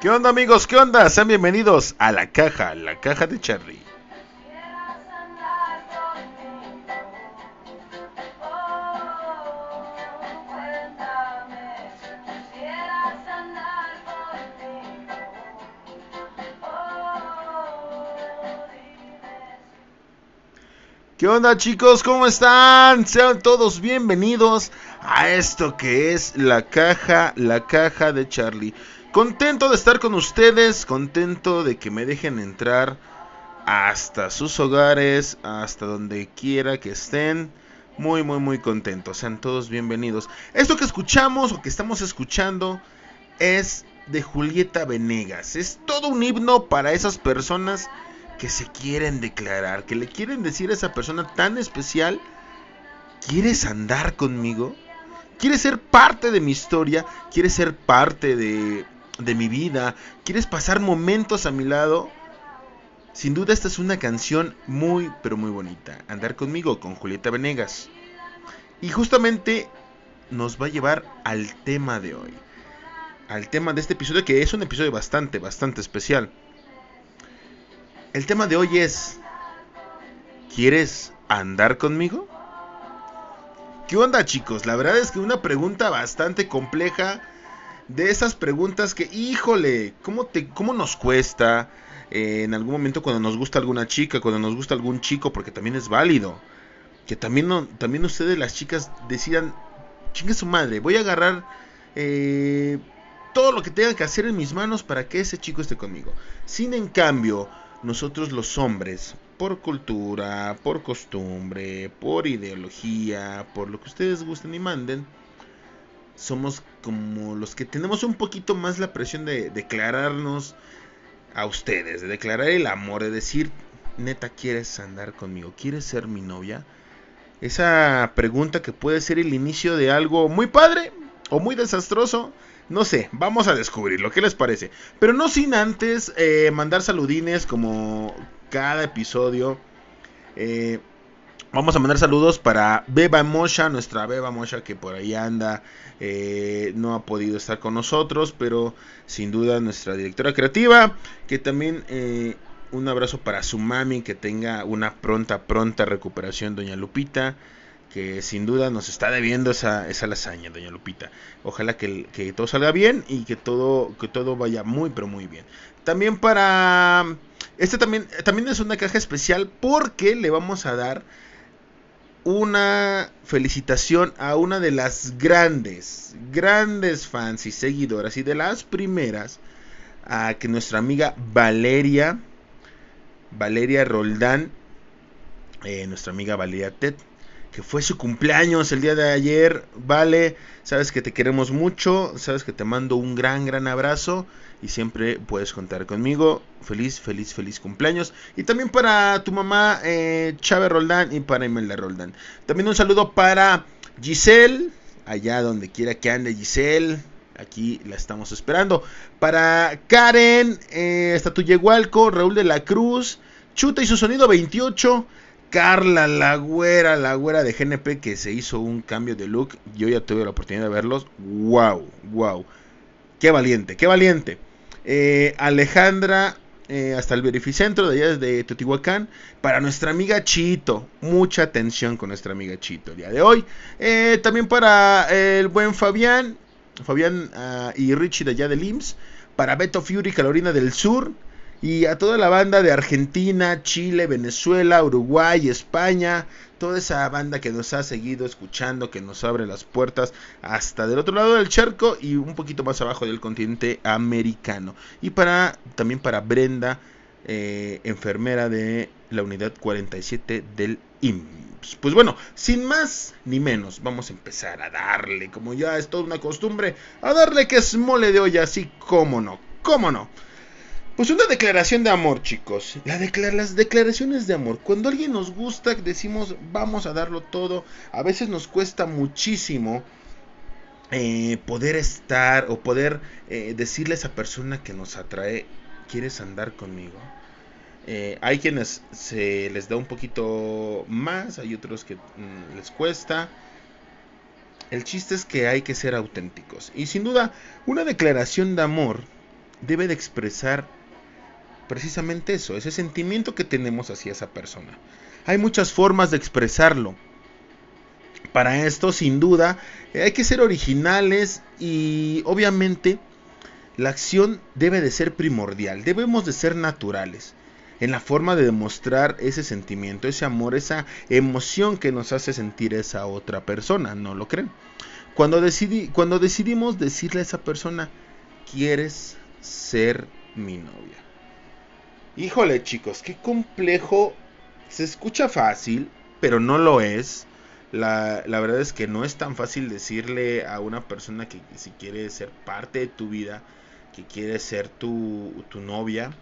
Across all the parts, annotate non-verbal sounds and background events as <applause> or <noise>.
¿Qué onda amigos? ¿Qué onda? Sean bienvenidos a la caja, la caja de Charlie. ¿Qué onda chicos? ¿Cómo están? Sean todos bienvenidos a esto que es la caja, la caja de Charlie. Contento de estar con ustedes, contento de que me dejen entrar hasta sus hogares, hasta donde quiera que estén. Muy, muy, muy contentos. Sean todos bienvenidos. Esto que escuchamos o que estamos escuchando es de Julieta Venegas. Es todo un himno para esas personas que se quieren declarar, que le quieren decir a esa persona tan especial, ¿quieres andar conmigo? ¿Quieres ser parte de mi historia? ¿Quieres ser parte de, de mi vida? ¿Quieres pasar momentos a mi lado? Sin duda esta es una canción muy, pero muy bonita. Andar conmigo con Julieta Venegas. Y justamente nos va a llevar al tema de hoy. Al tema de este episodio que es un episodio bastante, bastante especial. El tema de hoy es... ¿Quieres andar conmigo? ¿Qué onda chicos? La verdad es que una pregunta bastante compleja. De esas preguntas que, híjole, ¿cómo, te, cómo nos cuesta? eh, en algún momento cuando nos gusta alguna chica, cuando nos gusta algún chico, porque también es válido. Que también, no, también ustedes, las chicas, decidan, chingue su madre, voy a agarrar eh, todo lo que tenga que hacer en mis manos para que ese chico esté conmigo. Sin en cambio, nosotros los hombres, por cultura, por costumbre, por ideología, por lo que ustedes gusten y manden, somos como los que tenemos un poquito más la presión de declararnos a ustedes, de declarar el amor, de decir, neta, ¿quieres andar conmigo? ¿Quieres ser mi novia? Esa pregunta que puede ser el inicio de algo muy padre o muy desastroso. No sé, vamos a descubrirlo, ¿qué les parece? Pero no sin antes eh, mandar saludines como cada episodio. Eh, vamos a mandar saludos para Beba Mosha, nuestra Beba Mosha que por ahí anda. eh, no ha podido estar con nosotros, pero sin duda nuestra directora creativa. Que también eh, un abrazo para su mami, que tenga una pronta, pronta recuperación, doña Lupita. Que sin duda nos está debiendo esa, esa lasaña, doña Lupita. Ojalá que, que todo salga bien y que todo, que todo vaya muy, pero muy bien. También para... Este también, también es una caja especial porque le vamos a dar una felicitación a una de las grandes, grandes fans y seguidoras y de las primeras a que nuestra amiga Valeria, Valeria Roldán, eh, nuestra amiga Valeria Ted, que fue su cumpleaños el día de ayer, Vale, sabes que te queremos mucho, sabes que te mando un gran, gran abrazo y siempre puedes contar conmigo. Feliz, feliz, feliz cumpleaños. Y también para tu mamá, eh, Chávez Roldán, y para Imelda Roldán. También un saludo para Giselle, allá donde quiera que ande Giselle. Aquí la estamos esperando. Para Karen, eh, Estatuyehualco, Raúl de la Cruz, Chuta y su sonido 28. Carla, la güera, la güera de GNP que se hizo un cambio de look. Yo ya tuve la oportunidad de verlos. Wow, wow. Qué valiente, qué valiente. Eh, Alejandra, eh, hasta el verificentro de allá de Teotihuacán. Para nuestra amiga Chito. Mucha atención con nuestra amiga Chito el día de hoy. Eh, también para el buen Fabián. Fabián ah, y Richie de allá del IMSS. Para Beto Fury, Carolina del Sur. Y a toda la banda de Argentina, Chile, Venezuela, Uruguay, España, toda esa banda que nos ha seguido escuchando, que nos abre las puertas hasta del otro lado del charco y un poquito más abajo del continente americano. Y para también para Brenda, eh, enfermera de la unidad 47 del IMSS. Pues bueno, sin más ni menos, vamos a empezar a darle, como ya es toda una costumbre, a darle que es mole de olla, así como no, cómo no. Pues una declaración de amor, chicos. La las declaraciones de amor. Cuando alguien nos gusta, decimos vamos a darlo todo. A veces nos cuesta muchísimo eh, poder estar o poder eh, decirle a esa persona que nos atrae, ¿quieres andar conmigo? Eh, hay quienes se les da un poquito más, hay otros que mm, les cuesta. El chiste es que hay que ser auténticos. Y sin duda, una declaración de amor debe de expresar precisamente eso, ese sentimiento que tenemos hacia esa persona. Hay muchas formas de expresarlo. Para esto, sin duda, hay que ser originales y obviamente la acción debe de ser primordial, debemos de ser naturales en la forma de demostrar ese sentimiento, ese amor, esa emoción que nos hace sentir esa otra persona, ¿no lo creen? Cuando, cuando decidimos decirle a esa persona, ¿quieres ser mi novia? Híjole chicos, qué complejo. Se escucha fácil, pero no lo es. La, la, verdad es que no es tan fácil decirle a una persona que si quiere ser parte de tu vida, que quiere ser tu, tu novia.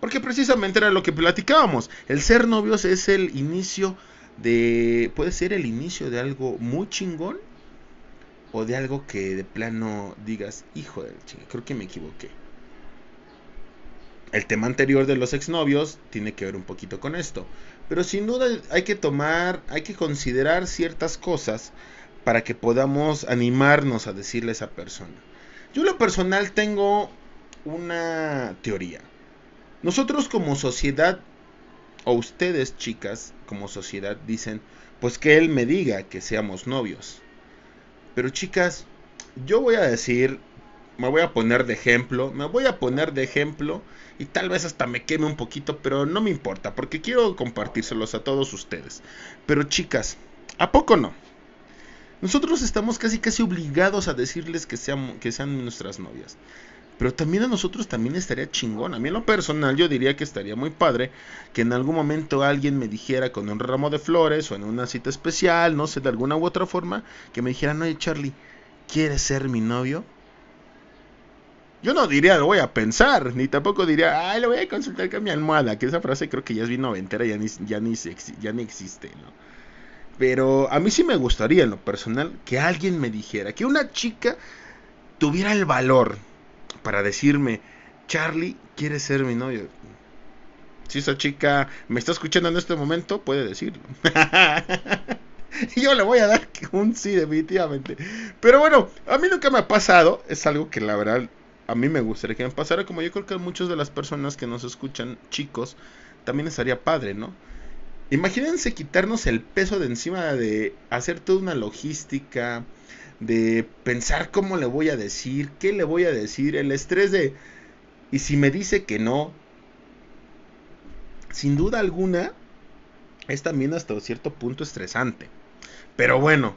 Porque precisamente era lo que platicábamos. El ser novios es el inicio de... Puede ser el inicio de algo muy chingón. O de algo que de plano digas, hijo chingue, creo que me equivoqué el tema anterior de los exnovios tiene que ver un poquito con esto. Pero sin duda hay que tomar, hay que considerar ciertas cosas para que podamos animarnos a decirle a esa persona. Yo lo personal tengo una teoría. Nosotros como sociedad, o ustedes chicas como sociedad dicen, pues que él me diga que seamos novios. Pero chicas, yo voy a decir, me voy a poner de ejemplo, me voy a poner de ejemplo y tal vez hasta me queme un poquito, pero no me importa porque quiero compartírselos a todos ustedes. Pero chicas, ¿a poco no? Nosotros estamos casi casi obligados a decirles que sean, nuestras novias. Pero también a nosotros también estaría chingón. A mí en lo personal yo diría que estaría muy padre que en algún momento alguien me dijera con un ramo de flores o en una cita especial, no sé, de alguna u otra forma, que me dijeran, oye Charlie, ¿quieres ser mi novio? Yo no diría lo voy a pensar, ni tampoco diría, ay, lo voy a consultar con mi almohada, que esa frase creo que ya es bien noventera, ya ni, ya ni, ya ni existe, ¿no? Pero a mí sí me gustaría en lo personal que alguien me dijera, que una chica tuviera el valor para decirme, Charlie, ¿quieres ser mi novio? Si esa chica me está escuchando en este momento, puede decirlo. <laughs> Yo le voy a dar un sí, definitivamente. Pero bueno, a mí nunca me ha pasado. Es algo que la verdad a mí me gustaría que me pasara, como yo creo que a muchas de las personas que nos escuchan, chicos, también estaría padre, ¿no? Imagínense quitarnos el peso de encima de hacer toda una logística, de pensar cómo le voy a decir, qué le voy a decir, el estrés de... Y si me dice que no, sin duda alguna, es también hasta cierto punto estresante. Pero bueno,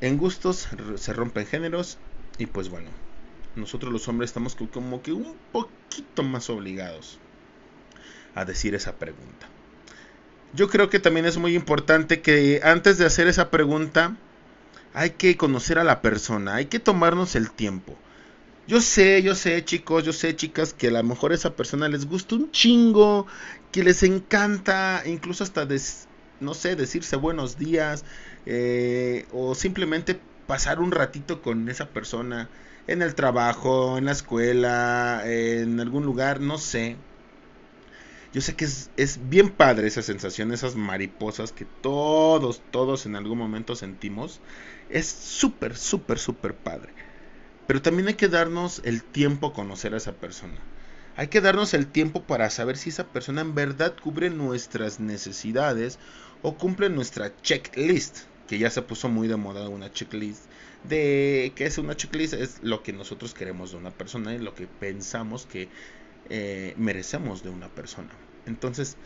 en gustos se rompen géneros y pues bueno, nosotros los hombres estamos como que un poquito más obligados a decir esa pregunta. Yo creo que también es muy importante que antes de hacer esa pregunta hay que conocer a la persona, hay que tomarnos el tiempo. Yo sé, yo sé chicos, yo sé chicas que a lo mejor esa persona les gusta un chingo, que les encanta incluso hasta, no sé, decirse buenos días eh, o simplemente pasar un ratito con esa persona en el trabajo, en la escuela, en algún lugar, no sé. Yo sé que es, es, bien padre esa sensación, esas mariposas que todos, todos en algún momento sentimos. Es súper, súper, súper padre. Pero también hay que darnos el tiempo a conocer a esa persona. Hay que darnos el tiempo para saber si esa persona en verdad cubre nuestras necesidades o cumple nuestra checklist, que ya se puso muy de moda una checklist de qué es una checklist, es lo que nosotros queremos de una persona y lo que pensamos que eh, merecemos de una persona. Entonces,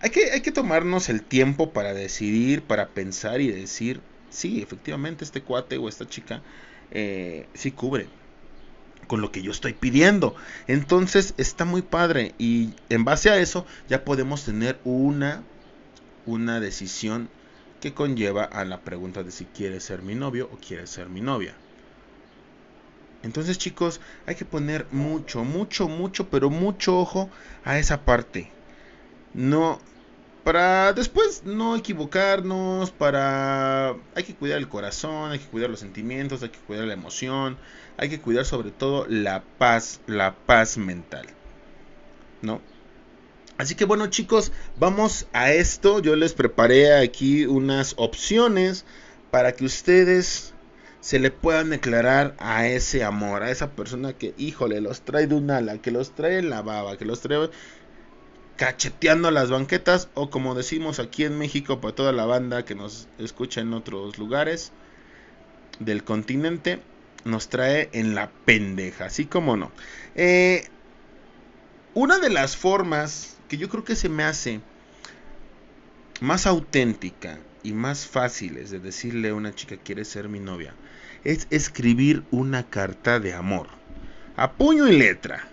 hay que, hay que tomarnos el tiempo para decidir, para pensar y decir, sí, efectivamente este cuate o esta chica eh, sí cubre con lo que yo estoy pidiendo. Entonces está muy padre y en base a eso ya podemos tener una, una decisión que conlleva a la pregunta de si quiere ser mi novio o quiere ser mi novia. Entonces chicos, hay que poner mucho, mucho, mucho, pero mucho ojo a esa parte. No, para después no equivocarnos, para... Hay que cuidar el corazón, hay que cuidar los sentimientos, hay que cuidar la emoción, hay que cuidar sobre todo la paz, la paz mental. ¿No? Así que bueno chicos, vamos a esto. Yo les preparé aquí unas opciones para que ustedes se le puedan declarar a ese amor, a esa persona que, híjole, los trae de un ala, que los trae en la baba, que los trae cacheteando las banquetas o como decimos aquí en México para toda la banda que nos escucha en otros lugares del continente, nos trae en la pendeja, así como no. Eh, una de las formas que yo creo que se me hace más auténtica y más fáciles de decirle a una chica quiere ser mi novia es escribir una carta de amor. A puño y letra.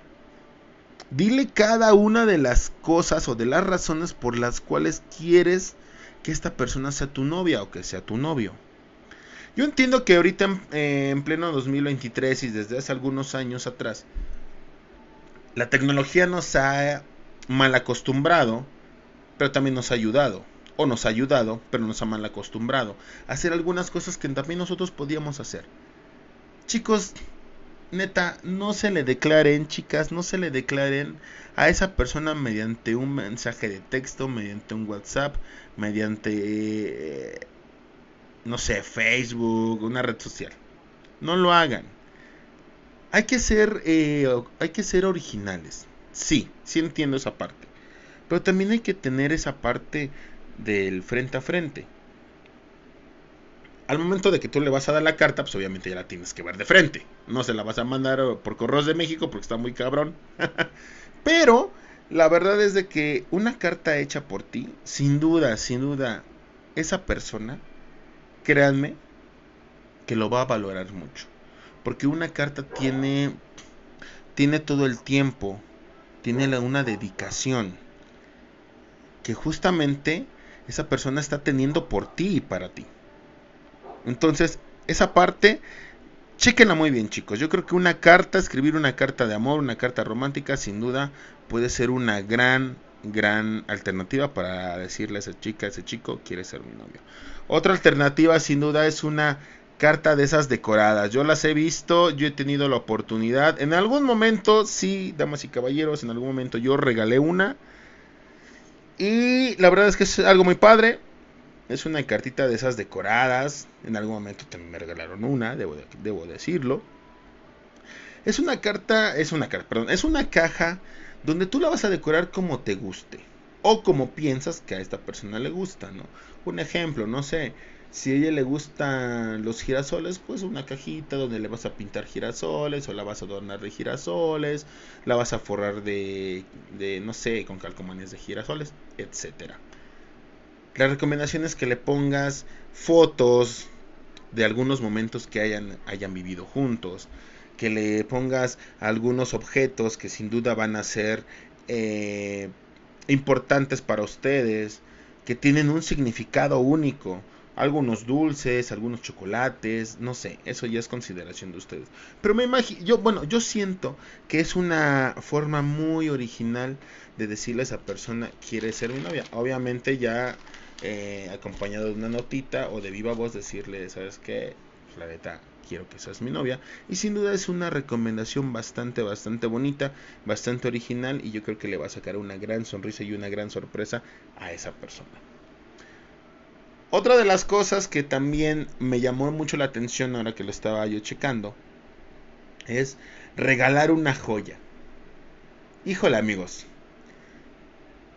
Dile cada una de las cosas o de las razones por las cuales quieres que esta persona sea tu novia o que sea tu novio. Yo entiendo que ahorita en, eh, en pleno 2023 y desde hace algunos años atrás, la tecnología nos ha mal acostumbrado, pero también nos ha ayudado. O nos ha ayudado, pero nos ha mal acostumbrado a hacer algunas cosas que también nosotros podíamos hacer. Chicos, neta, no se le declaren, chicas, no se le declaren a esa persona mediante un mensaje de texto, mediante un WhatsApp, mediante, no sé, Facebook, una red social. No lo hagan. Hay que ser, eh, hay que ser originales. Sí, sí entiendo esa parte. Pero también hay que tener esa parte del frente a frente. Al momento de que tú le vas a dar la carta, pues obviamente ya la tienes que ver de frente. No se la vas a mandar por correos de México porque está muy cabrón. <laughs> Pero la verdad es de que una carta hecha por ti, sin duda, sin duda, esa persona, créanme, que lo va a valorar mucho. Porque una carta tiene, tiene todo el tiempo, tiene una dedicación que justamente esa persona está teniendo por ti y para ti. Entonces, esa parte, chequenla muy bien, chicos. Yo creo que una carta, escribir una carta de amor, una carta romántica, sin duda puede ser una gran, gran alternativa para decirle a esa chica, a ese chico, quiere ser mi novio. Otra alternativa, sin duda, es una carta de esas decoradas. Yo las he visto, yo he tenido la oportunidad. En algún momento, sí, damas y caballeros, en algún momento yo regalé una. Y la verdad es que es algo muy padre. Es una cartita de esas decoradas. En algún momento también me regalaron una, debo, debo decirlo. Es una carta, es una carta, es una caja donde tú la vas a decorar como te guste. O como piensas que a esta persona le gusta, ¿no? Un ejemplo, no sé, si a ella le gustan los girasoles, pues una cajita donde le vas a pintar girasoles o la vas a adornar de girasoles, la vas a forrar de, no sé, con calcomanías de girasoles, etcétera. La recomendación es que le pongas fotos de algunos momentos que hayan, hayan vivido juntos, que le pongas algunos objetos que sin duda van a ser eh, importantes para ustedes, que tienen un significado único algunos dulces, algunos chocolates, no sé, eso ya es consideración de ustedes. Pero me imagino, yo, bueno, yo siento que es una forma muy original de decirle a esa persona, quiere ser mi novia. Obviamente ya eh, acompañado de una notita o de viva voz decirle, ¿sabes qué? La quiero que seas mi novia. Y sin duda es una recomendación bastante, bastante bonita, bastante original y yo creo que le va a sacar una gran sonrisa y una gran sorpresa a esa persona. Otra de las cosas que también me llamó mucho la atención ahora que lo estaba yo checando es regalar una joya. Híjole amigos.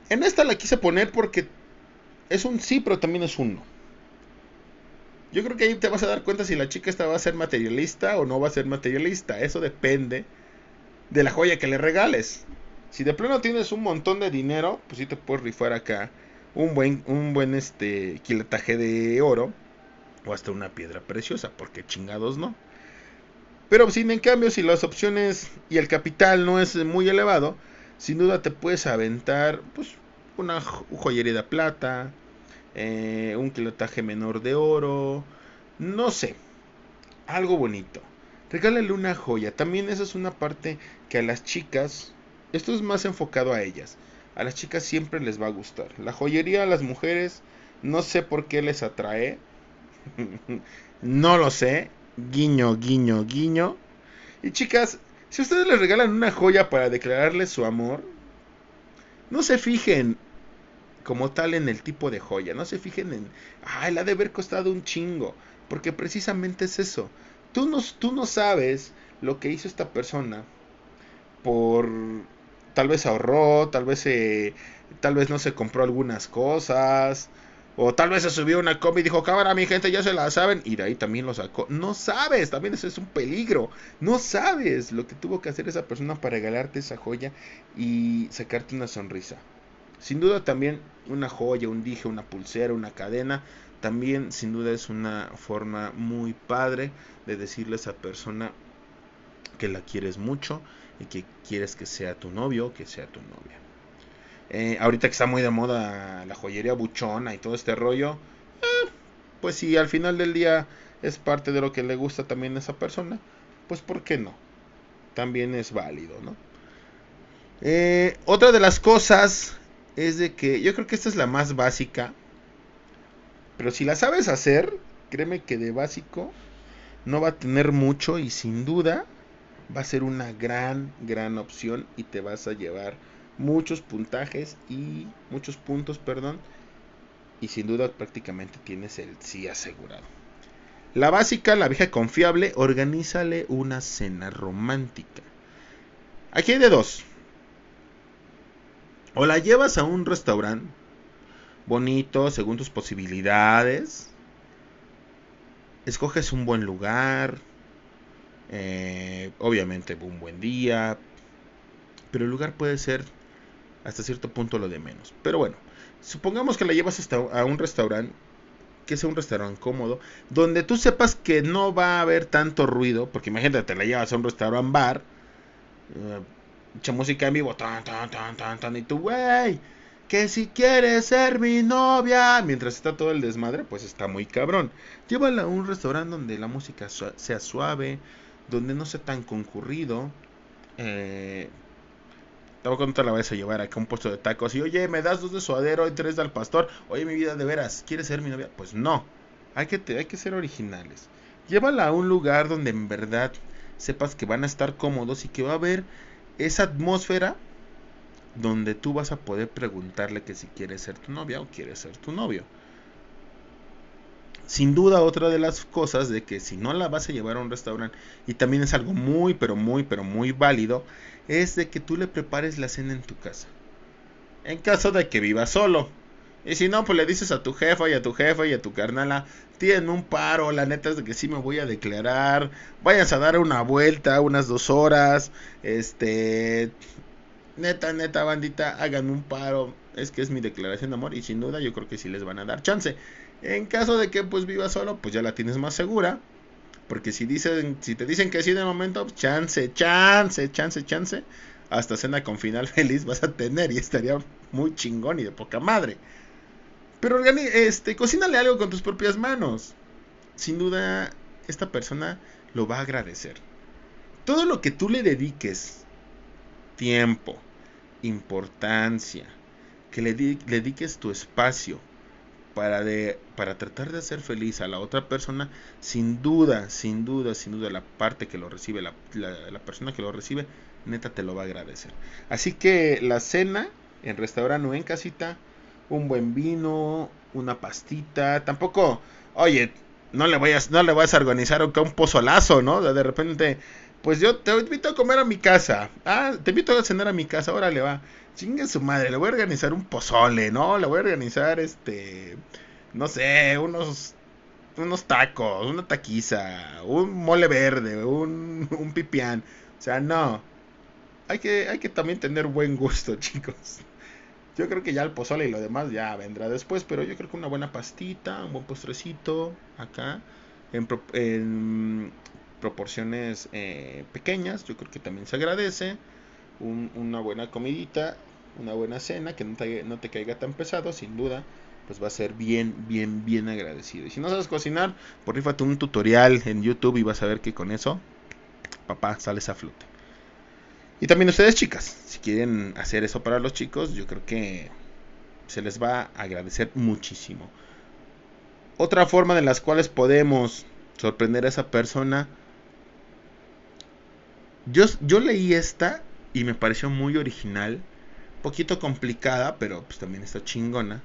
En esta la quise poner porque es un sí, pero también es un no. Yo creo que ahí te vas a dar cuenta si la chica esta va a ser materialista o no va a ser materialista. Eso depende de la joya que le regales. Si de plano tienes un montón de dinero, pues sí te puedes rifar acá un buen, un buen este, quiletaje de oro o hasta una piedra preciosa, porque chingados no. Pero sin en cambio, si las opciones y el capital no es muy elevado, sin duda te puedes aventar pues una joyería de plata, eh, un quiletaje menor de oro, no sé, algo bonito. regálale una joya. También esa es una parte que a las chicas, esto es más enfocado a ellas. A las chicas siempre les va a gustar. La joyería a las mujeres, no sé por qué les atrae. <laughs> no lo sé. Guiño, guiño, guiño. Y chicas, si ustedes les regalan una joya para declararles su amor, no se fijen como tal en el tipo de joya. No se fijen en, ay, la de haber costado un chingo. Porque precisamente es eso. Tú no, tú no sabes lo que hizo esta persona por... Tal vez ahorró, tal vez, tal vez no se compró algunas cosas. O tal vez se subió una combi y dijo, cámara, mi gente, ya se la saben. Y de ahí también lo sacó. No sabes, también eso es un peligro. No sabes lo que tuvo que hacer esa persona para regalarte esa joya y sacarte una sonrisa. Sin duda también una joya, un dije, una pulsera, una cadena, también sin duda es una forma muy padre de decirle a esa persona que la quieres mucho que quieres que sea tu novio que sea tu novia. Eh, ahorita que está muy de moda la joyería buchona y todo este rollo, eh, pues si al final del día es parte de lo que le gusta también a esa persona, pues ¿por qué no? También es válido, ¿no? Eh, otra de las cosas es de que yo creo que esta es la más básica. Pero si la sabes hacer, créeme que de básico no va a tener mucho y sin duda va a ser una gran, gran opción y te vas a llevar muchos puntajes y muchos puntos, perdón. Y sin duda prácticamente tienes el sí asegurado. La básica, la vieja confiable, organízale una cena romántica. Aquí hay de dos. O la llevas a un restaurante bonito, según tus posibilidades. Escoges un buen lugar. Eh, obviamente un buen día. Pero el lugar puede ser hasta cierto punto lo de menos. Pero bueno, supongamos que la llevas hasta a un restaurante. Que sea un restaurante cómodo. Donde tú sepas que no va a haber tanto ruido. Porque imagínate, te la llevas a un restaurante bar. Eh, música en vivo, tan, tan, tan, tan, tan, y tú, güey, que si quieres ser mi novia, mientras está todo el desmadre, pues está muy cabrón. Llévala a un restaurante donde la música sea suave, donde no sea tan concurrido. Eh, tampoco no te la vayas a llevar acá a un puesto de tacos y, oye, me das dos de suadero y tres del pastor. Oye, mi vida, de veras, ¿quieres ser mi novia? Pues no, hay que, hay que ser originales. Llévala a un lugar donde en verdad sepas que van a estar cómodos y que va a haber esa atmósfera donde tú vas a poder preguntarle que si quiere ser tu novia o quiere ser tu novio. Sin duda otra de las cosas de que si no la vas a llevar a un restaurante y también es algo muy pero muy pero muy válido es de que tú le prepares la cena en tu casa. En caso de que vivas solo. Y si no, pues le dices a tu jefa y a tu jefa y a tu carnala, tienen un paro, la neta es de que sí me voy a declarar, vayas a dar una vuelta, unas dos horas, este, neta, neta, bandita, hagan un paro, es que es mi declaración de amor y sin duda yo creo que sí les van a dar chance. En caso de que pues vivas solo, pues ya la tienes más segura, porque si dicen, si te dicen que sí de momento, pues, chance, chance, chance, chance, hasta cena con final <laughs> feliz vas a tener y estaría muy chingón y de poca madre. Pero este, cocínale algo con tus propias manos. Sin duda, esta persona lo va a agradecer. Todo lo que tú le dediques, tiempo, importancia, que le, dediques tu espacio para, de, para tratar de hacer feliz a la otra persona, sin duda, sin duda, sin duda, la parte que lo recibe, la, persona que lo recibe, neta te lo va a agradecer. Así que la cena en restaurante o en casita, un buen vino, una pastita, tampoco, oye, no le vayas, no le a organizar un pozolazo, ¿no? De repente, pues yo te invito a comer a mi casa. Ah, te invito a cenar a mi casa, órale va. Chingue su madre, le voy a organizar un pozole, ¿no? Le voy a organizar este no sé, unos unos tacos, una taquiza, un mole verde, un, un pipián. O sea, no. Hay que, hay que también tener buen gusto, <laughs> chicos. Yo creo que ya el pozole y lo demás ya vendrá después, pero yo creo que una buena pastita, un buen postrecito acá, en, proporciones eh, pequeñas, yo creo que también se agradece. una buena comidita, una buena cena, que no te, caiga tan pesado, sin duda, pues va a ser bien, bien, bien agradecido. Y si no sabes cocinar, por rífate un tutorial en YouTube y vas a ver que con eso papá, sales a flote. Y también ustedes chicas, si quieren hacer eso para los chicos, yo creo que se les va a agradecer muchísimo. Otra forma de las cuales podemos sorprender a esa persona. Yo, leí esta y me pareció muy original. Poquito complicada, pero pues también está chingona.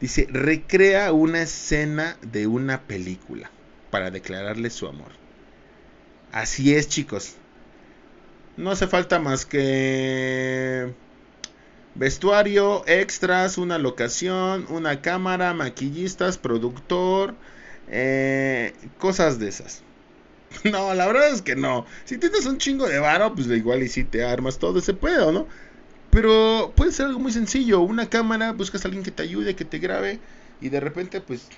Dice, recrea una escena de una película para declararle su amor. Así es, chicos. No hace falta más que vestuario, extras, una locación, una cámara, maquillistas, productor, eh, cosas de esas. <laughs> No, la verdad es que no. Si tienes un chingo de varo, pues igual y si te armas todo ese pedo, ¿no? Pero puede ser algo muy sencillo. Una cámara, buscas a alguien que te ayude, que te grabe. Y de repente, pues,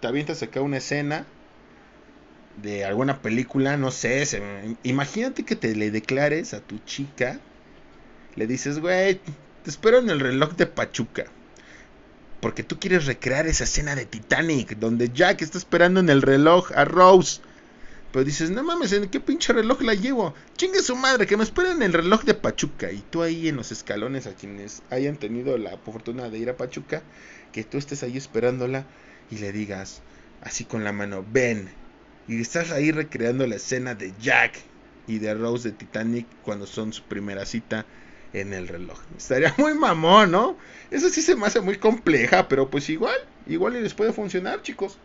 te avientas acá una escena de alguna película, no sé. imagínate que te le declares a tu chica. Le dices, güey, te espero en el reloj de Pachuca. Porque tú quieres recrear esa escena de Titanic, donde Jack está esperando en el reloj a Rose. Pero dices, no mames, ¿en qué pinche reloj la llevo? Chingue su madre, que me esperen en el reloj de Pachuca. Y tú ahí en los escalones, a quienes hayan tenido la fortuna de ir a Pachuca, que tú estés ahí esperándola y le digas, así con la mano, ven. Y estás ahí recreando la escena de Jack y de Rose de Titanic cuando son su primera cita en el reloj. Estaría muy mamón, ¿no? Eso sí se me hace muy compleja, pero pues igual, igual y les puede funcionar, chicos.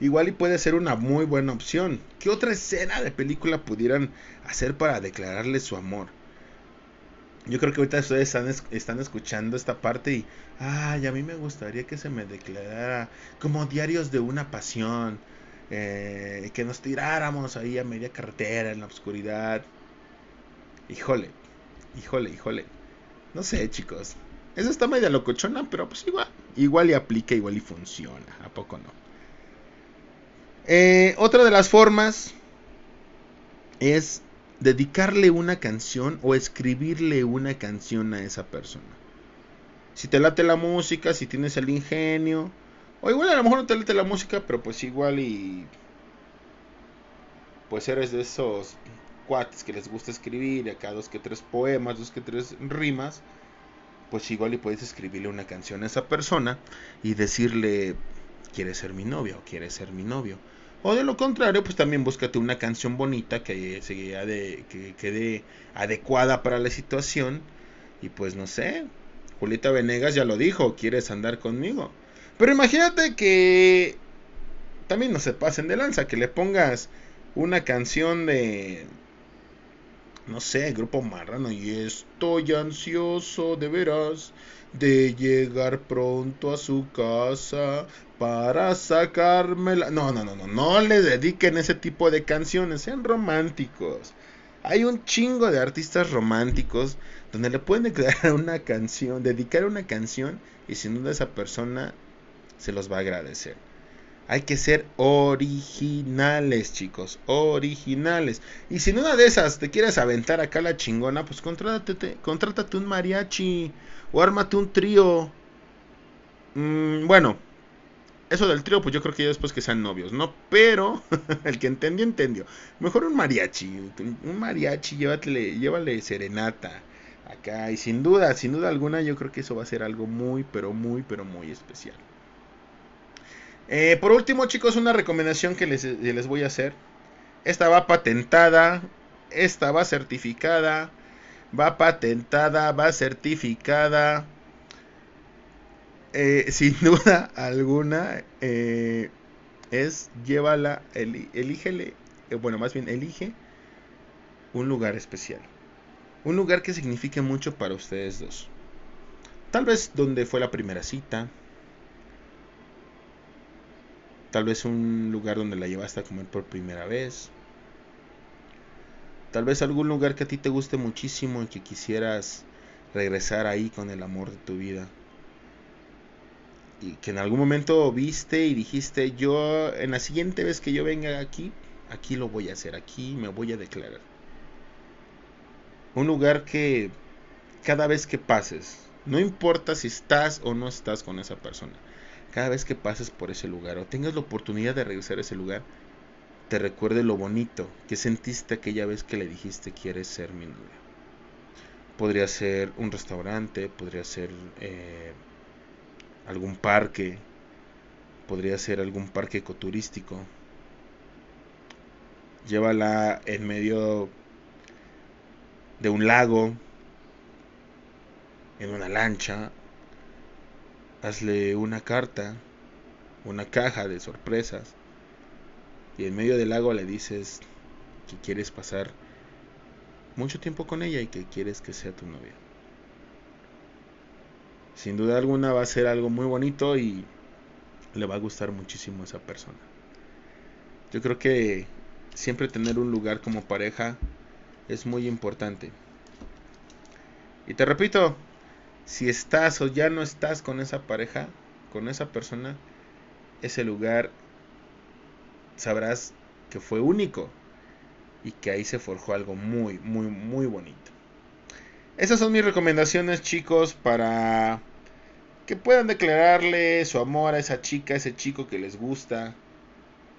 Igual y puede ser una muy buena opción. ¿Qué otra escena de película pudieran hacer para declararle su amor? Yo creo que ahorita ustedes están, escuchando esta parte y, ay, a mí me gustaría que se me declarara como diarios de una pasión, eh, que nos tiráramos ahí a media carretera en la oscuridad, Híjole, híjole, híjole. No sé, chicos. Esa está media locochona, pero pues igual. Igual y aplica, igual y funciona. ¿A poco no? Eh, otra de las formas es dedicarle una canción o escribirle una canción a esa persona. Si te late la música, si tienes el ingenio, o igual a lo mejor no te late la música, pero pues igual y pues eres de esos cuates que les gusta escribir, acá dos que tres poemas, dos que tres rimas, pues igual y puedes escribirle una canción a esa persona y decirle, ¿quieres ser mi novia o quieres ser mi novio? O de lo contrario, pues también búscate una canción bonita que, se, que quede adecuada para la situación. Y pues no sé, Julieta Venegas ya lo dijo, ¿quieres andar conmigo? Pero imagínate que también no se pasen de lanza, que le pongas una canción de no sé, grupo marrano y estoy ansioso de veras de llegar pronto a su casa para sacármela. No, no, no, no, no le dediquen ese tipo de canciones, sean románticos. Hay un chingo de artistas románticos donde le pueden declarar <laughs> una canción, dedicar una canción y sin duda esa persona se los va a agradecer. Hay que ser originales, chicos. Originales. Y si en una de esas te quieres aventar acá la chingona, pues contrátate, contrátate un mariachi. O ármate un trío. Mm, bueno, eso del trío, pues yo creo que ya después que sean novios, ¿no? Pero <laughs> el que entendió, entendió. Mejor un mariachi. Un mariachi, llévale, llévale serenata acá. Y sin duda, sin duda alguna, yo creo que eso va a ser algo muy, pero muy, pero muy especial. Eh, por último, chicos, una recomendación que les, les, voy a hacer. Esta va patentada, esta va certificada, va patentada, va certificada. Eh, <laughs> sin duda alguna, eh, es llévala, elígele, bueno, más bien elige un lugar especial. Un lugar que signifique mucho para ustedes dos. Tal vez donde fue la primera cita, Tal vez un lugar donde la llevaste a comer por primera vez. Tal vez algún lugar que a ti te guste muchísimo y que quisieras regresar ahí con el amor de tu vida. Y que en algún momento viste y dijiste, yo en la siguiente vez que yo venga aquí, aquí lo voy a hacer, aquí me voy a declarar. Un lugar que cada vez que pases, no importa si estás o no estás con esa persona, cada vez que pases por ese lugar o tengas la oportunidad de regresar a ese lugar, te recuerde lo bonito que sentiste aquella vez que le dijiste quieres ser mi novia. Podría ser un restaurante, podría ser eh, algún parque, podría ser algún parque ecoturístico. Llévala en medio de un lago, en una lancha, hazle una carta, una caja de sorpresas y en medio del lago le dices que quieres pasar mucho tiempo con ella y que quieres que sea tu novia. Sin duda alguna va a ser algo muy bonito y le va a gustar muchísimo a esa persona. Yo creo que siempre tener un lugar como pareja es muy importante. Y te repito, si estás o ya no estás con esa pareja, con esa persona, ese lugar sabrás que fue único y que ahí se forjó algo muy, muy, muy bonito. Esas son mis recomendaciones, chicos, para que puedan declararle su amor a esa chica, a ese chico que les gusta.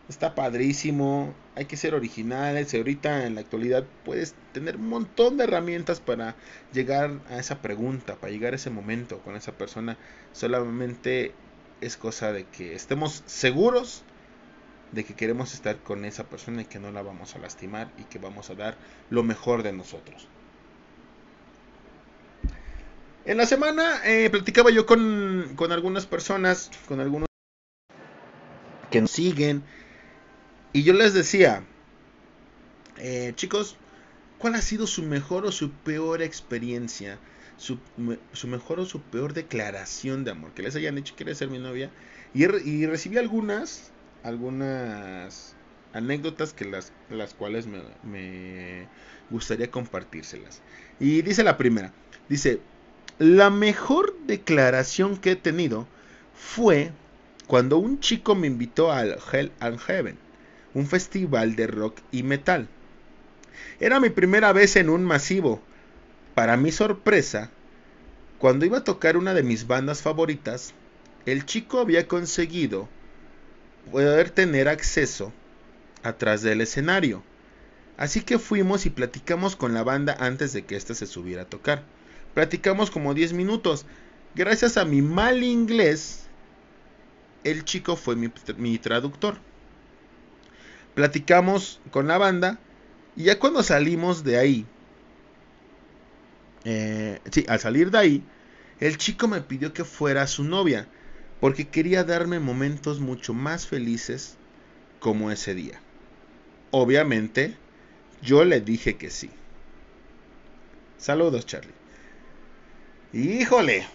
Está padrísimo, hay que ser originales. Ahorita en la actualidad puedes tener un montón de herramientas para llegar a esa pregunta, para llegar a ese momento con esa persona. Solamente es cosa de que estemos seguros de que queremos estar con esa persona y que no la vamos a lastimar y que vamos a dar lo mejor de nosotros. En la semana eh, platicaba yo con, con algunas personas, con algunos que nos siguen, y yo les decía, eh, chicos, ¿cuál ha sido su mejor o su peor experiencia? Su, su, mejor o su peor declaración de amor. Que les hayan dicho, quiere ser mi novia. Y, y recibí algunas algunas anécdotas que las, las cuales me, me gustaría compartírselas. Y dice la primera, dice, la mejor declaración que he tenido fue cuando un chico me invitó al Hell and Heaven, un festival de rock y metal. Era mi primera vez en un masivo. Para mi sorpresa, cuando iba a tocar una de mis bandas favoritas, el chico había conseguido poder tener acceso atrás del escenario. Así que fuimos y platicamos con la banda antes de que ésta se subiera a tocar. Platicamos como 10 minutos. Gracias a mi mal inglés, el chico fue mi, traductor. Platicamos con la banda y ya cuando salimos de ahí, eh, sí, al salir de ahí, el chico me pidió que fuera su novia porque quería darme momentos mucho más felices como ese día. Obviamente, yo le dije que sí. Saludos, Charlie. Híjole.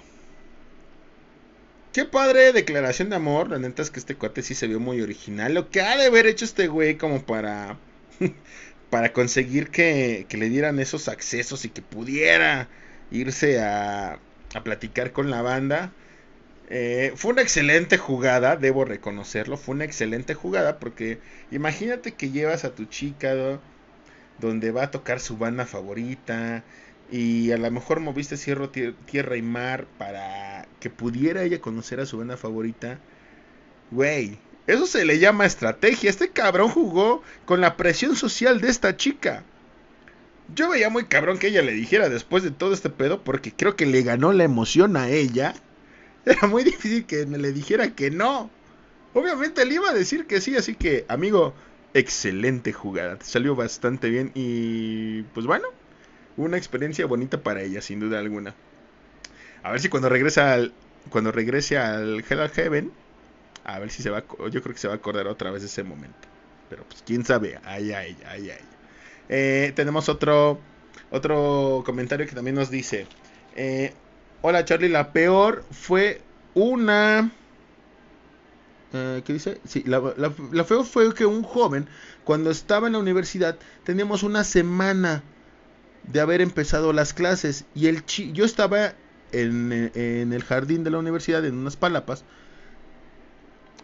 Qué padre declaración de amor. La neta es que este cuate sí se vio muy original. Lo que ha de haber hecho este güey como para... <laughs> para conseguir que, que le dieran esos accesos y que pudiera irse a, a platicar con la banda eh, fue una excelente jugada, debo reconocerlo. Fue una excelente jugada porque imagínate que llevas a tu chica donde va a tocar su banda favorita y a lo mejor moviste cierro, tierra y mar para que pudiera ella conocer a su banda favorita. Güey, eso se le llama estrategia. Este cabrón jugó con la presión social de esta chica. Yo veía muy cabrón que ella le dijera después de todo este pedo porque creo que le ganó la emoción a ella <laughs> Era muy difícil que me le dijera que no. Obviamente le iba a decir que sí, así que, amigo, excelente jugada. Te salió bastante bien y, pues bueno, una experiencia bonita para ella, sin duda alguna. A ver si cuando regresa al, cuando regrese al Hell Heaven, a ver si se va, yo creo que se va a acordar otra vez de ese momento. Pero pues quién sabe, ay, ay, ay, ay. Eh, tenemos otro, otro comentario que también nos dice, eh, Hola Charlie, la peor fue una... Eh, ¿Qué dice? Sí, la, la, peor fue que un joven, cuando estaba en la universidad, teníamos una semana de haber empezado las clases y el chi yo estaba en, el jardín de la universidad en unas palapas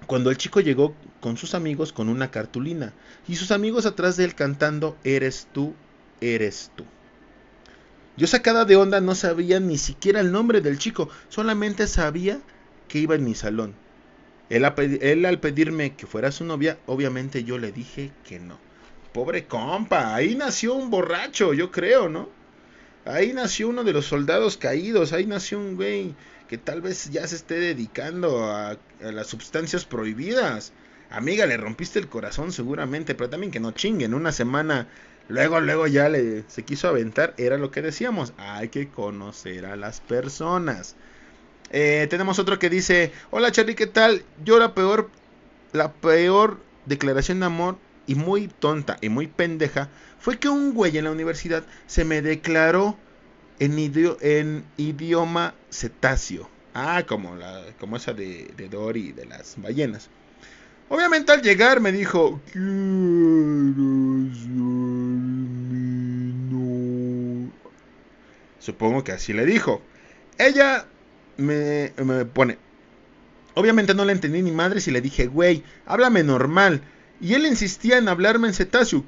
cuando el chico llegó con sus amigos con una cartulina y sus amigos atrás de él cantando eres tú, eres tú. Yo sacada de onda no sabía ni siquiera el nombre del chico, solamente sabía que iba en mi salón. Él, al pedirme que fuera su novia, obviamente yo le dije que no. Pobre compa, ahí nació un borracho, yo creo, ¿no? Ahí nació uno de los soldados caídos, ahí nació un güey que tal vez ya se esté dedicando a, las sustancias prohibidas. Amiga, le rompiste el corazón seguramente, pero también que no chinguen, una semana luego, luego ya le se quiso aventar, era lo que decíamos, hay que conocer a las personas. Eh, tenemos otro que dice, hola Charlie, ¿qué tal? Yo la peor, la peor declaración de amor y muy tonta y muy pendeja fue que un güey en la universidad se me declaró en, en idioma cetáceo. Ah, como, la, como esa de, Dory, de las ballenas. Obviamente al llegar me dijo, Supongo que así le dijo. Ella me, me pone, obviamente no le entendí ni madre si le dije, güey, háblame normal. Y él insistía en hablarme en cetáceo.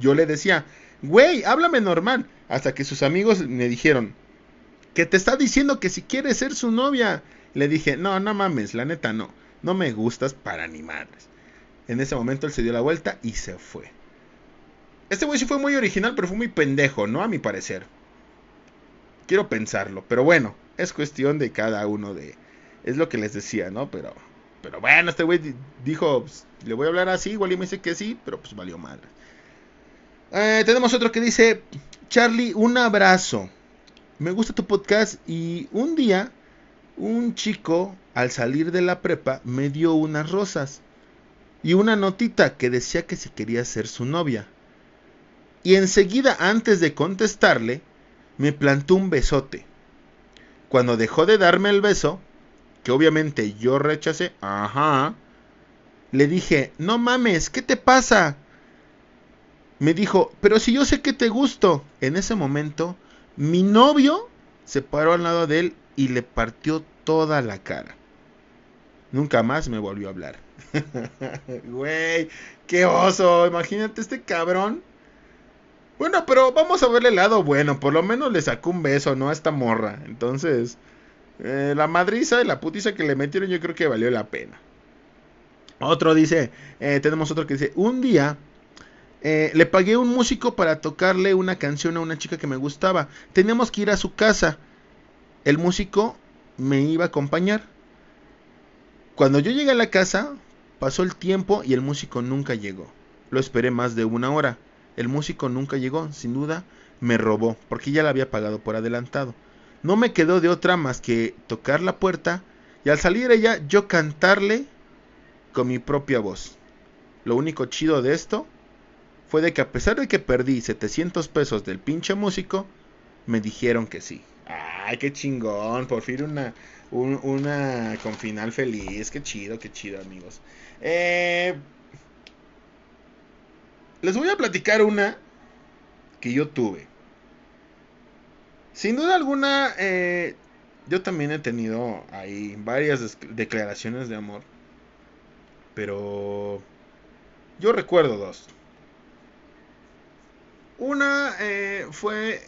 Yo le decía, güey, háblame normal. Hasta que sus amigos me dijeron, que te está diciendo que si quieres ser su novia. Le dije, no, no mames, la neta no. No me gustas para ni madres. En ese momento él se dio la vuelta y se fue. Este güey sí fue muy original, pero fue muy pendejo, ¿no? A mi parecer. Quiero pensarlo, pero bueno, es cuestión de cada uno de... Es lo que les decía, ¿no? Pero pero bueno, este güey dijo, pues, le voy a hablar así, igual y me dice que sí, pero pues valió madre. Eh, tenemos otro que dice, Charlie, un abrazo. Me gusta tu podcast y un día un chico al salir de la prepa me dio unas rosas y una notita que decía que si quería ser su novia. Y enseguida antes de contestarle, me plantó un besote. Cuando dejó de darme el beso, que obviamente yo rechacé, ajá, le dije, no mames, ¿qué te pasa? Me dijo, pero si yo sé que te gusto. En ese momento, mi novio se paró al lado de él y le partió toda la cara. Nunca más me volvió a hablar. <laughs> Güey, qué oso. Imagínate este cabrón. Bueno, pero vamos a verle el lado bueno. Por lo menos le sacó un beso, ¿no? A esta morra. Entonces, eh, la madriza y la putiza que le metieron yo creo que valió la pena. Otro dice, eh, tenemos otro que dice, un día eh, le pagué un músico para tocarle una canción a una chica que me gustaba. Teníamos que ir a su casa. El músico me iba a acompañar. Cuando yo llegué a la casa, pasó el tiempo y el músico nunca llegó. Lo esperé más de una hora. El músico nunca llegó, sin duda me robó, porque ya le había pagado por adelantado. No me quedó de otra más que tocar la puerta y al salir ella yo cantarle con mi propia voz. Lo único chido de esto fue de que a pesar de que perdí 700 pesos del pinche músico, me dijeron que sí. Ay, qué chingón, por fin una, una con final feliz, qué chido, qué chido amigos. Eh, les voy a platicar una que yo tuve. Sin duda alguna, eh, yo también he tenido ahí varias declaraciones de amor. Pero yo recuerdo dos. Una eh, fue...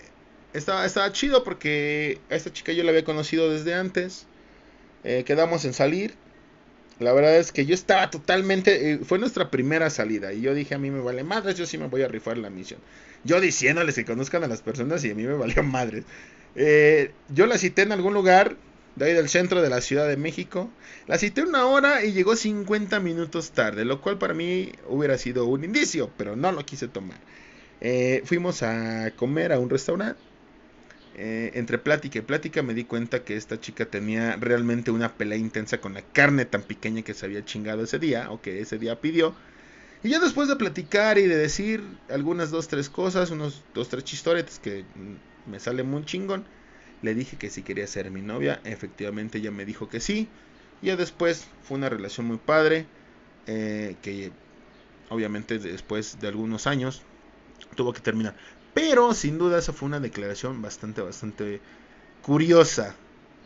Estaba, estaba chido porque a esta chica yo la había conocido desde antes. Eh, quedamos en salir. La verdad es que yo estaba totalmente... fue nuestra primera salida. Y yo dije, a mí me vale madres, yo sí me voy a rifar la misión. Yo diciéndoles que conozcan a las personas y a mí me valió madre. Eh, yo la cité en algún lugar de ahí del centro de la Ciudad de México. La cité una hora y llegó 50 minutos tarde, lo cual para mí hubiera sido un indicio, pero no lo quise tomar. Eh, fuimos a comer a un restaurante. Eh, entre plática y plática me di cuenta que esta chica tenía realmente una pelea intensa con la carne tan pequeña que se había chingado ese día o que ese día pidió. Y ya después de platicar y de decir algunas dos, tres cosas, unos dos, tres chistoretes que me sale muy chingón, le dije que si quería ser mi novia. Efectivamente ella me dijo que sí. Y ya después fue una relación muy padre. Eh, que obviamente después de algunos años tuvo que terminar. Pero sin duda esa fue una declaración bastante, bastante curiosa.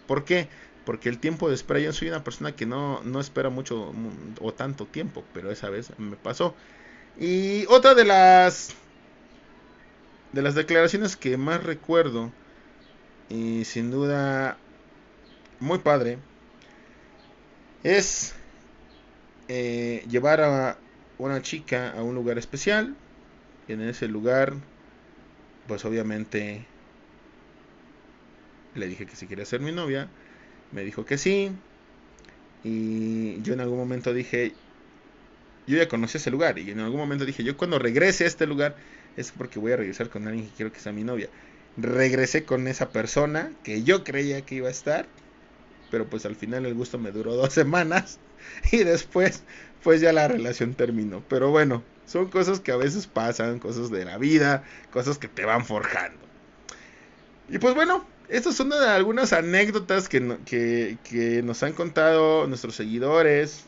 ¿Por qué? Porque el tiempo de espera, yo soy una persona que no, no espera mucho o tanto tiempo, pero esa vez me pasó. Y otra de las de las declaraciones que más recuerdo y sin duda muy padre es eh, llevar a una chica a un lugar especial. Y en ese lugar, pues obviamente le dije que si quería ser mi novia. Me dijo que sí. Y yo en algún momento dije, yo ya conocí ese lugar. Y en algún momento dije, yo cuando regrese a este lugar es porque voy a regresar con alguien que quiero que sea mi novia. Regresé con esa persona que yo creía que iba a estar. Pero pues al final el gusto me duró <laughs> dos semanas. Y después pues ya la relación terminó. Pero bueno, son cosas que a veces pasan, cosas de la vida, cosas que te van forjando. Y pues bueno, estas son algunas anécdotas que, nos han contado nuestros seguidores,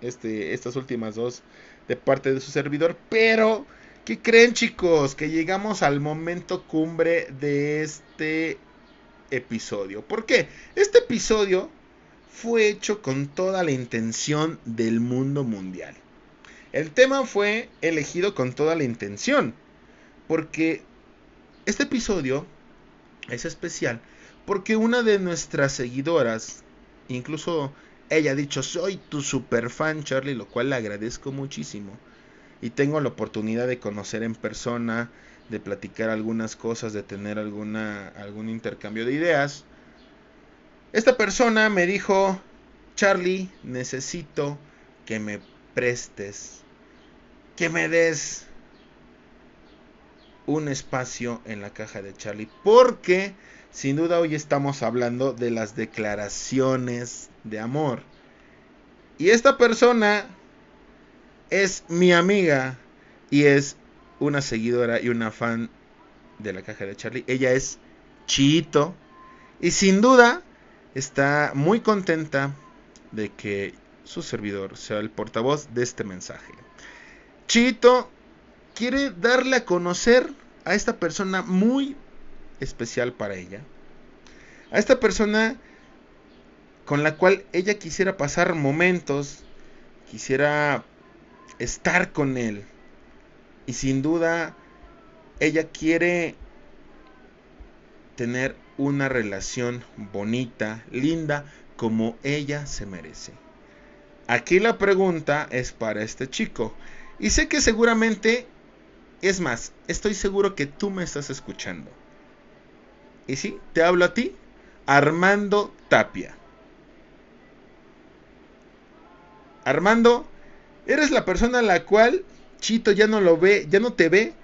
este, estas últimas dos de parte de su servidor. Pero, ¿qué creen chicos? Que llegamos al momento cumbre de este episodio. ¿Por qué? Este episodio fue hecho con toda la intención del mundo mundial. El tema fue elegido con toda la intención, porque este episodio es especial porque una de nuestras seguidoras, incluso ella ha dicho, soy tu super fan Charlie, lo cual le agradezco muchísimo. Y tengo la oportunidad de conocer en persona, de platicar algunas cosas, de tener alguna, algún intercambio de ideas. Esta persona me dijo, Charlie, necesito que me prestes, que me des un espacio en la caja de Charlie, porque sin duda hoy estamos hablando de las declaraciones de amor. Y esta persona es mi amiga y es una seguidora y una fan de la caja de Charlie. Ella es Chito y sin duda está muy contenta de que su servidor sea el portavoz de este mensaje. Chito quiere darle a conocer a esta persona muy especial para ella. A esta persona con la cual ella quisiera pasar momentos, quisiera estar con él. Y sin duda, ella quiere tener una relación bonita, linda, como ella se merece. Aquí la pregunta es para este chico. Y sé que seguramente, es más, estoy seguro que tú me estás escuchando. Y sí, te hablo a ti, Armando Tapia. Armando, eres la persona a la cual Chito ya no lo ve, ya no te ve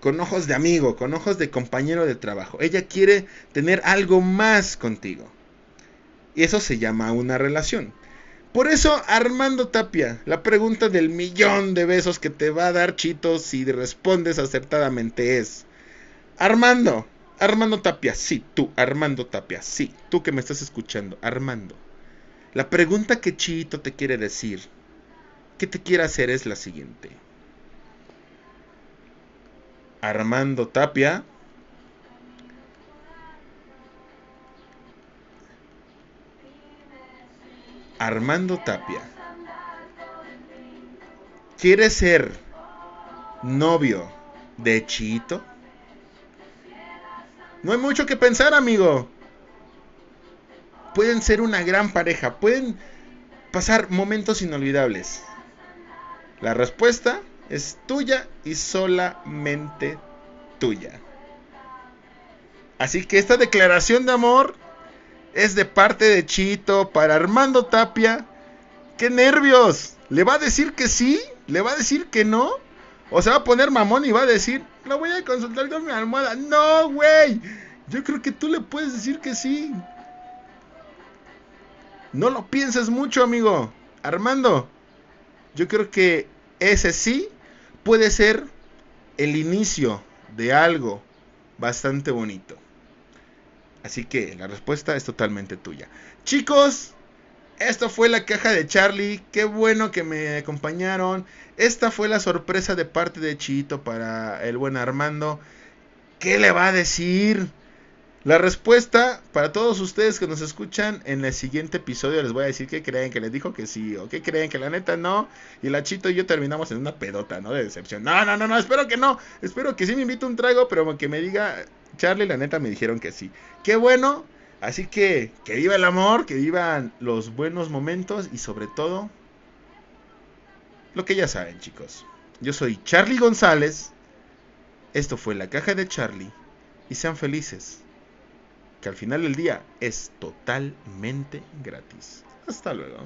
con ojos de amigo, con ojos de compañero de trabajo. Ella quiere tener algo más contigo. Y eso se llama una relación. Por eso, Armando Tapia, la pregunta del millón de besos que te va a dar Chito si respondes acertadamente es, Armando, Armando Tapia, sí, tú, Armando Tapia, sí, tú que me estás escuchando, Armando. La pregunta que Chito te quiere decir, que te quiere hacer es la siguiente. Armando Tapia. Armando Tapia. ¿Quieres ser novio de Chito? No hay mucho que pensar, amigo. Pueden ser una gran pareja, pueden pasar momentos inolvidables. La respuesta es tuya y solamente tuya. Así que esta declaración de amor es de parte de Chito para Armando Tapia. ¡Qué nervios! ¿Le va a decir que sí? ¿Le va a decir que no? ¿O se va a poner mamón y va a decir, lo voy a consultar con mi almohada? No, güey. Yo creo que tú le puedes decir que sí. No lo pienses mucho, amigo. Armando, yo creo que ese sí puede ser el inicio de algo bastante bonito. Así que la respuesta es totalmente tuya. Chicos, esto fue la caja de Charlie. Qué bueno que me acompañaron. Esta fue la sorpresa de parte de Chito para el buen Armando. ¿Qué le va a decir? La respuesta para todos ustedes que nos escuchan en el siguiente episodio les voy a decir que creen que les dijo que sí o que creen que la neta no. Y la Chito y yo terminamos en una pedota, ¿no? De decepción. No, no, no, no, espero que no. Espero que sí me invite un trago, pero que me diga, Charlie, la neta me dijeron que sí. Qué bueno. Así que que viva el amor, que vivan los buenos momentos y sobre todo lo que ya saben chicos. Yo soy Charlie González. Esto fue la caja de Charlie. Y sean felices. Que al final del día es totalmente gratis. Hasta luego.